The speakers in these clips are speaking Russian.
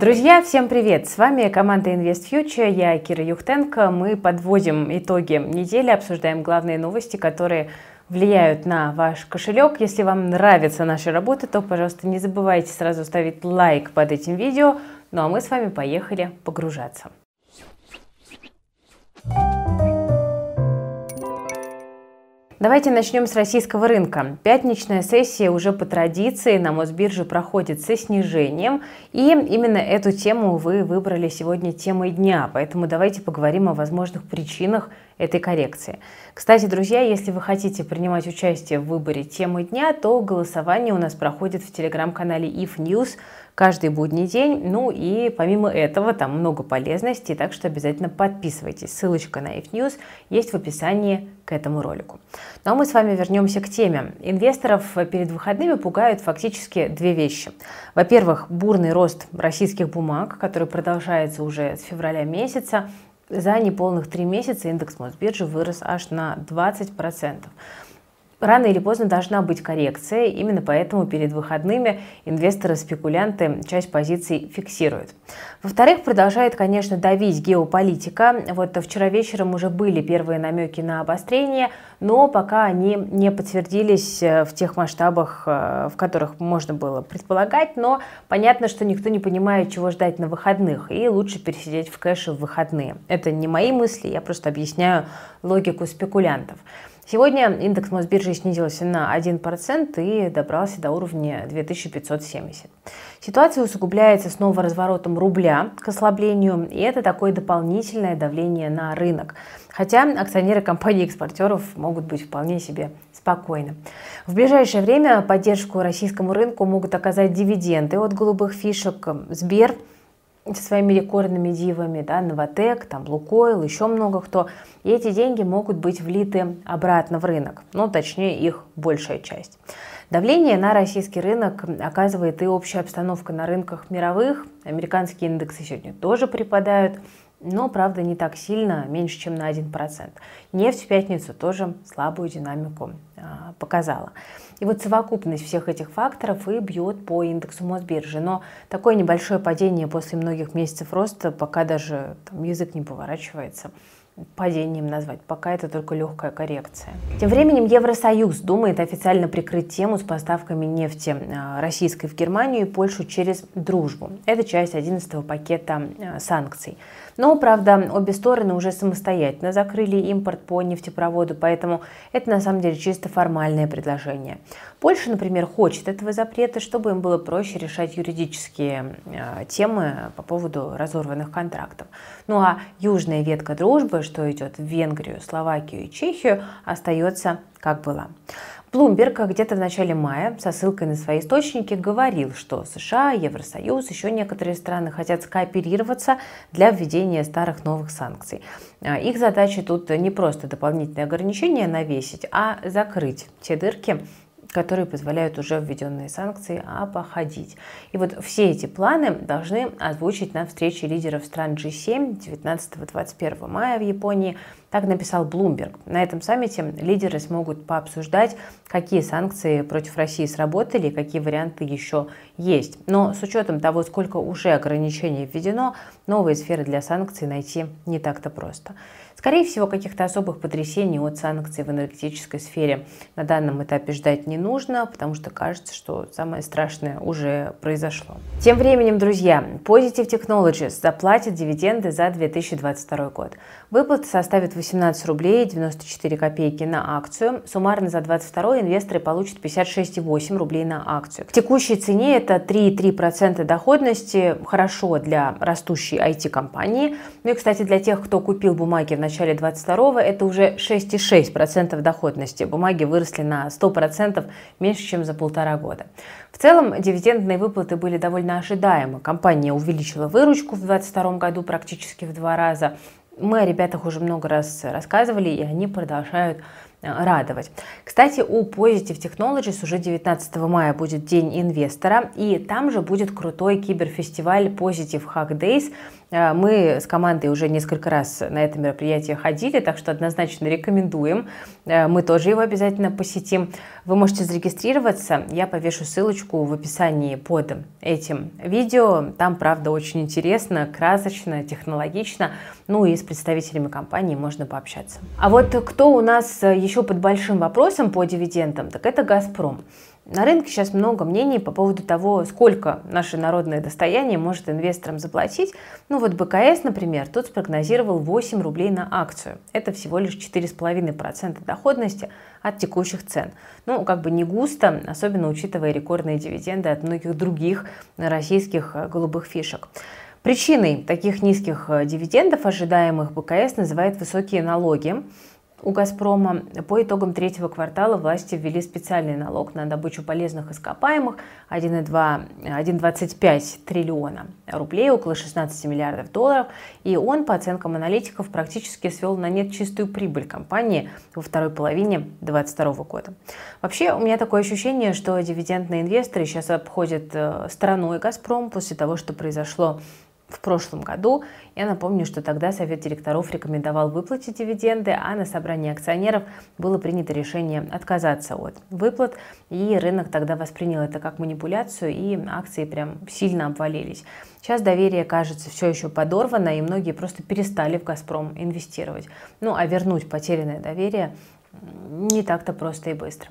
Друзья, всем привет! С вами команда Invest Future, я Кира Юхтенко. Мы подводим итоги недели, обсуждаем главные новости, которые влияют на ваш кошелек. Если вам нравится наша работа, то, пожалуйста, не забывайте сразу ставить лайк под этим видео. Ну а мы с вами поехали погружаться. Давайте начнем с российского рынка. Пятничная сессия уже по традиции на Мосбирже проходит со снижением, и именно эту тему вы выбрали сегодня темой дня, поэтому давайте поговорим о возможных причинах этой коррекции. Кстати, друзья, если вы хотите принимать участие в выборе темы дня, то голосование у нас проходит в телеграм-канале If News каждый будний день. Ну и помимо этого там много полезностей, так что обязательно подписывайтесь. Ссылочка на If News есть в описании к этому ролику. Ну а мы с вами вернемся к теме. Инвесторов перед выходными пугают фактически две вещи. Во-первых, бурный рост российских бумаг, который продолжается уже с февраля месяца. За неполных три месяца индекс Мосбиржи вырос аж на 20%. Рано или поздно должна быть коррекция, именно поэтому перед выходными инвесторы-спекулянты часть позиций фиксируют. Во-вторых, продолжает, конечно, давить геополитика. Вот вчера вечером уже были первые намеки на обострение, но пока они не подтвердились э, в тех масштабах, э, в которых можно было предполагать, но понятно, что никто не понимает, чего ждать на выходных, и лучше пересидеть в кэше в выходные. Это не мои мысли, я просто объясняю логику спекулянтов. Сегодня индекс Мосбиржи снизился на 1% и добрался до уровня 2570. Ситуация усугубляется снова разворотом рубля к ослаблению, и это такое дополнительное давление на рынок. Хотя акционеры компаний-экспортеров могут быть вполне себе спокойны. В ближайшее время поддержку российскому рынку могут оказать дивиденды от голубых фишек. Сбер – своими рекордными дивами, да, Новотек, там, Лукойл, еще много кто. И эти деньги могут быть влиты обратно в рынок, ну, точнее, их большая часть. Давление на российский рынок оказывает и общая обстановка на рынках мировых. Американские индексы сегодня тоже припадают, но, правда, не так сильно, меньше, чем на 1%. Нефть в пятницу тоже слабую динамику а, показала. И вот совокупность всех этих факторов и бьет по индексу Мосбиржи. Но такое небольшое падение после многих месяцев роста, пока даже там, язык не поворачивается, падением назвать. Пока это только легкая коррекция. Тем временем Евросоюз думает официально прикрыть тему с поставками нефти а, российской в Германию и Польшу через дружбу. Это часть 11 пакета а, санкций. Но, правда, обе стороны уже самостоятельно закрыли импорт по нефтепроводу, поэтому это на самом деле чисто формальное предложение. Польша, например, хочет этого запрета, чтобы им было проще решать юридические э, темы по поводу разорванных контрактов. Ну а южная ветка дружбы, что идет в Венгрию, Словакию и Чехию, остается как была. Блумберг где-то в начале мая со ссылкой на свои источники говорил, что США, Евросоюз, еще некоторые страны хотят скооперироваться для введения старых новых санкций. А, их задача тут не просто дополнительные ограничения навесить, а закрыть те дырки, которые позволяют уже введенные санкции обходить. И вот все эти планы должны озвучить на встрече лидеров стран G7 19-21 мая в Японии. Так написал Bloomberg. На этом саммите лидеры смогут пообсуждать, какие санкции против России сработали какие варианты еще есть. Но с учетом того, сколько уже ограничений введено, новые сферы для санкций найти не так-то просто. Скорее всего, каких-то особых потрясений от санкций в энергетической сфере на данном этапе ждать не нужно, потому что кажется, что самое страшное уже произошло. Тем временем, друзья, Positive Technologies заплатит дивиденды за 2022 год. Выплата составит 18 рублей 94 копейки на акцию. Суммарно за 2022 инвесторы получат 56,8 рублей на акцию. К текущей цене это 3,3% доходности. Хорошо для растущей IT-компании. Ну и, кстати, для тех, кто купил бумаги в начале 22 это уже 6,6% доходности. Бумаги выросли на 100% меньше, чем за полтора года. В целом, дивидендные выплаты были довольно ожидаемы. Компания увеличила выручку в 2022 году практически в два раза. Мы о ребятах уже много раз рассказывали, и они продолжают радовать. Кстати, у Positive Technologies уже 19 мая будет День инвестора, и там же будет крутой киберфестиваль Positive Hack Days, Э, мы с командой уже несколько раз на это мероприятие ходили, так что однозначно рекомендуем. Э, мы тоже его обязательно посетим. Вы можете зарегистрироваться. Я повешу ссылочку в описании под этим видео. Там, правда, очень интересно, красочно, технологично. Ну и с представителями компании можно пообщаться. А вот кто у нас еще под большим вопросом по дивидендам, так это «Газпром». На рынке сейчас много мнений по поводу того, сколько наше народное достояние может инвесторам заплатить. Ну вот БКС, например, тут спрогнозировал 8 рублей на акцию. Это всего лишь 4,5% доходности от текущих цен. Ну, как бы не густо, особенно учитывая рекордные дивиденды от многих других российских голубых фишек. Причиной таких низких дивидендов, ожидаемых БКС, называют высокие налоги у «Газпрома». По итогам третьего квартала власти ввели специальный налог на добычу полезных ископаемых 1,25 триллиона рублей, около 16 миллиардов долларов. И он, по оценкам аналитиков, практически свел на нет чистую прибыль компании во второй половине 2022 года. Вообще, у меня такое ощущение, что дивидендные инвесторы сейчас обходят э, стороной «Газпром» после того, что произошло в прошлом году. Я напомню, что тогда Совет директоров рекомендовал выплатить дивиденды, а на собрании акционеров было принято решение отказаться от выплат, и рынок тогда воспринял это как манипуляцию, и акции прям сильно обвалились. Сейчас доверие, кажется, все еще подорвано, и многие просто перестали в «Газпром» инвестировать. Ну, а вернуть потерянное доверие не так-то просто и быстро.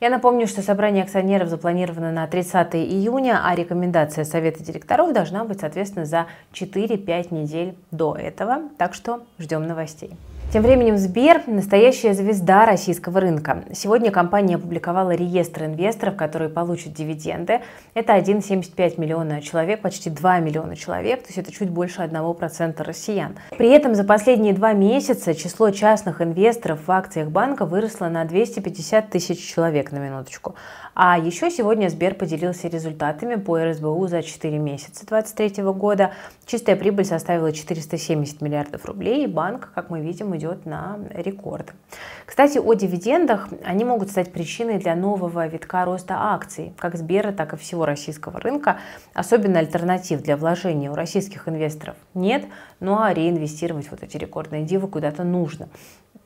Я напомню, что собрание акционеров запланировано на 30 июня, а рекомендация Совета директоров должна быть, соответственно, за 4-5 недель до этого. Так что ждем новостей. Тем временем Сбер – настоящая звезда российского рынка. Сегодня компания опубликовала реестр инвесторов, которые получат дивиденды. Это 1,75 миллиона человек, почти 2 миллиона человек, то есть это чуть больше 1% россиян. При этом за последние два месяца число частных инвесторов в акциях банка выросло на 250 тысяч человек на минуточку. А еще сегодня Сбер поделился результатами по РСБУ за 4 месяца 2023 года. Чистая прибыль составила 470 миллиардов рублей, и банк, как мы видим, идет на рекорд. Кстати, о дивидендах. Они могут стать причиной для нового витка роста акций, как Сбера, так и всего российского рынка. Особенно альтернатив для вложения у российских инвесторов нет, ну а реинвестировать вот эти рекордные дивы куда-то нужно.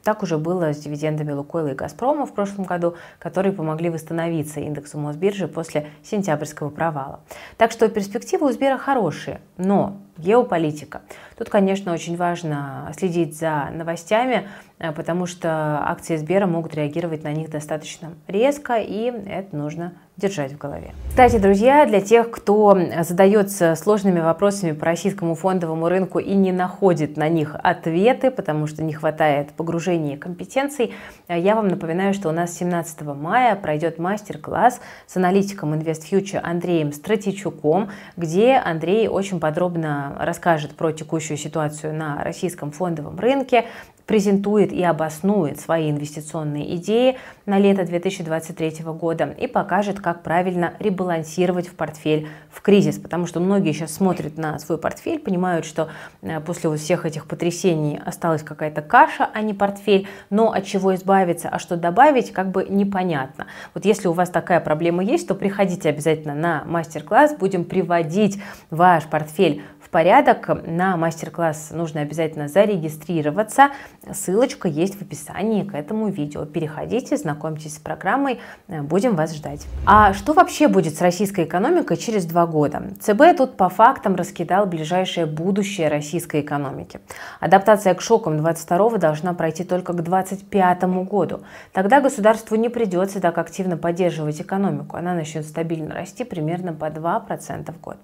Так уже было с дивидендами Лукойла и Газпрома в прошлом году, которые помогли восстановиться индексу Мосбиржи после сентябрьского провала. Так что перспективы у Сбера хорошие, но геополитика. Тут, конечно, очень важно следить за новостями, э, потому что акции Сбера могут реагировать на них достаточно резко, и это нужно держать в голове. Кстати, друзья, для тех, кто задается сложными вопросами по российскому фондовому рынку и не находит на них ответы, потому что не хватает погружения компетенций, я вам напоминаю, что у нас 17 мая пройдет мастер-класс с аналитиком InvestFuture Андреем Стратичуком, где Андрей очень подробно расскажет про текущую ситуацию на российском фондовом рынке, презентует и обоснует свои инвестиционные идеи на лето 2023 года и покажет, как правильно ребалансировать в портфель в кризис, потому что многие сейчас смотрят на свой портфель, понимают, что э, после вот всех этих потрясений осталась какая-то каша, а не портфель, но от чего избавиться, а что добавить, как бы непонятно. Вот если у вас такая проблема есть, то приходите обязательно на мастер-класс, будем приводить ваш портфель порядок. На мастер-класс нужно обязательно зарегистрироваться. Ссылочка есть в описании к этому видео. Переходите, знакомьтесь с программой, будем вас ждать. А что вообще будет с российской экономикой через два года? ЦБ тут по фактам раскидал ближайшее будущее российской экономики. Адаптация к шокам 22 должна пройти только к 25 году. Тогда государству не придется так активно поддерживать экономику. Она начнет стабильно расти примерно по 2% в год.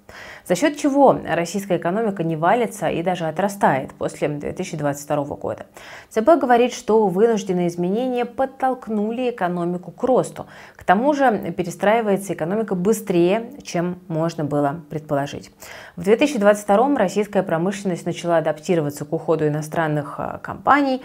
За счет чего российская российская экономика не валится и даже отрастает после 2022 года. ЦБ говорит, что вынужденные изменения подтолкнули экономику к росту. К тому же перестраивается экономика быстрее, чем можно было предположить. В 2022 российская промышленность начала адаптироваться к уходу иностранных э, компаний,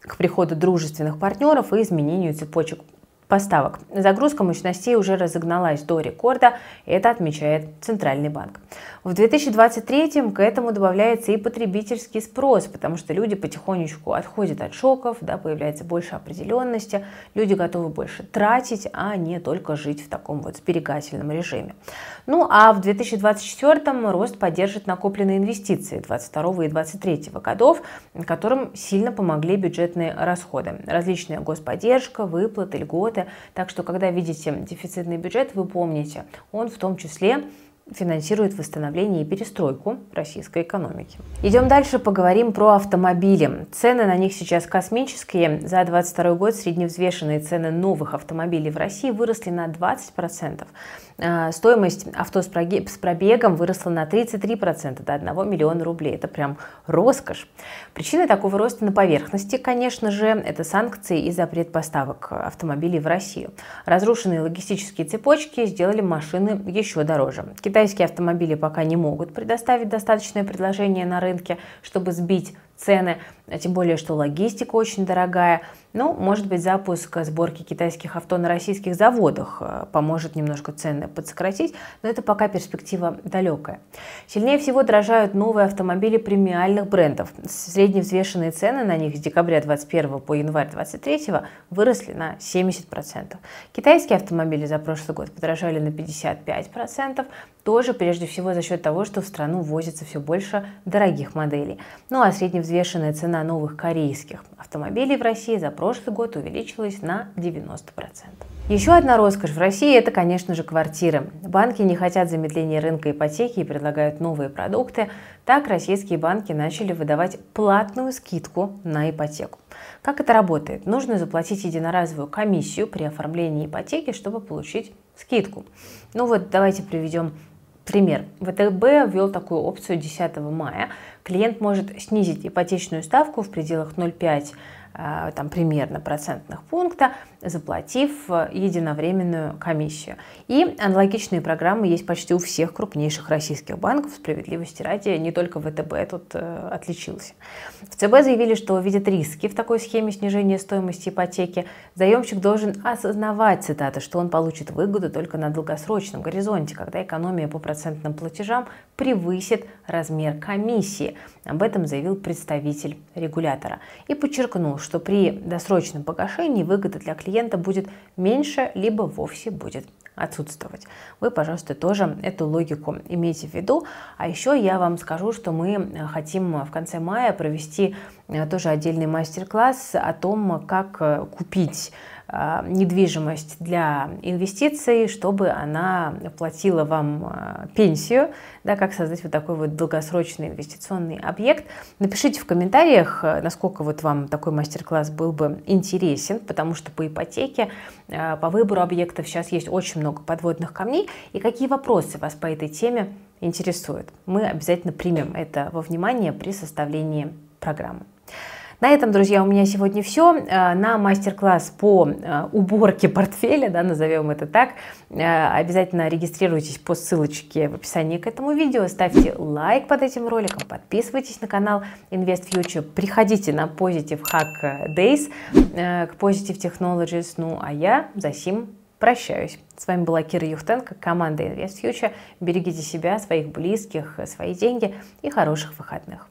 к приходу дружественных партнеров и изменению цепочек поставок. Загрузка мощностей уже разогналась до рекорда, это отмечает Центральный банк. В 2023 к этому добавляется и потребительский спрос, потому что люди потихонечку отходят от шоков, да, появляется больше определенности, люди готовы больше тратить, а не только жить в таком вот сберегательном режиме. Ну а в 2024 рост поддержит накопленные инвестиции 2022 и 2023 годов, которым сильно помогли бюджетные расходы. Различная господдержка, выплаты, льготы. Так что, когда видите дефицитный бюджет, вы помните, он в том числе финансирует восстановление и перестройку российской экономики. Идем дальше, поговорим про автомобили. Цены на них сейчас космические. За 2022 год средневзвешенные цены новых автомобилей в России выросли на 20%. А, стоимость авто с пробегом выросла на 33% до 1 миллиона рублей. Это прям роскошь. Причиной такого роста на поверхности, конечно же, это санкции и запрет поставок автомобилей в Россию. Разрушенные логистические цепочки сделали машины еще дороже. Китайские автомобили пока не могут предоставить достаточное предложение на рынке, чтобы сбить цены, тем более, что логистика очень дорогая. Ну, может быть, запуск сборки китайских авто на российских заводах э, поможет немножко цены подсократить, но это пока перспектива далекая. Сильнее всего дорожают новые автомобили премиальных брендов. Средневзвешенные цены на них с декабря 2021 по январь 2023 выросли на 70%. Китайские автомобили за прошлый год подорожали на 55%, тоже прежде всего за счет того, что в страну возится все больше дорогих моделей. Ну а средневзвешенная цена новых корейских автомобилей в России за прошлый год увеличилась на 90%. Еще одна роскошь в России – это, конечно же, квартиры. Банки не хотят замедления рынка ипотеки и предлагают новые продукты. Так российские банки начали выдавать платную скидку на ипотеку. Как это работает? Нужно заплатить единоразовую комиссию при оформлении ипотеки, чтобы получить скидку. Ну вот давайте приведем Пример. ВТБ ввел такую опцию 10 мая. Клиент может снизить ипотечную ставку в пределах 0,5 Э, там, примерно процентных пункта, заплатив э, единовременную комиссию. И аналогичные программы есть почти у всех крупнейших российских банков. Справедливости ради, не только ВТБ тут э, отличился. В ЦБ заявили, что видят риски в такой схеме снижения стоимости ипотеки. Заемщик должен осознавать, цитата, что он получит выгоду только на долгосрочном горизонте, когда экономия по процентным платежам превысит размер комиссии. Об этом заявил представитель регулятора. И подчеркнул, что при досрочном погашении выгода для клиента будет меньше, либо вовсе будет отсутствовать. Вы, пожалуйста, тоже эту логику имейте в виду. А еще я вам скажу, что мы хотим в конце мая провести э, тоже отдельный мастер-класс о том, как э, купить недвижимость для инвестиций, чтобы она платила вам а, пенсию, да, как создать вот такой вот долгосрочный инвестиционный объект. Напишите в комментариях, э, насколько вот вам такой мастер-класс был бы интересен, потому что по ипотеке, а, по выбору объектов сейчас есть очень много подводных камней, и какие вопросы вас по этой теме интересуют. Мы обязательно примем это во внимание при составлении программы. На этом, друзья, у меня сегодня все. Э, на мастер-класс по э, уборке портфеля, да, назовем это так, э, обязательно регистрируйтесь по ссылочке в описании к этому видео, ставьте лайк под этим роликом, подписывайтесь на канал Invest Future, приходите на Positive Hack Days к Positive Technologies, ну а я за сим прощаюсь. С вами была Кира Юхтенко, команда Invest Future. Берегите себя, своих близких, свои деньги и хороших выходных.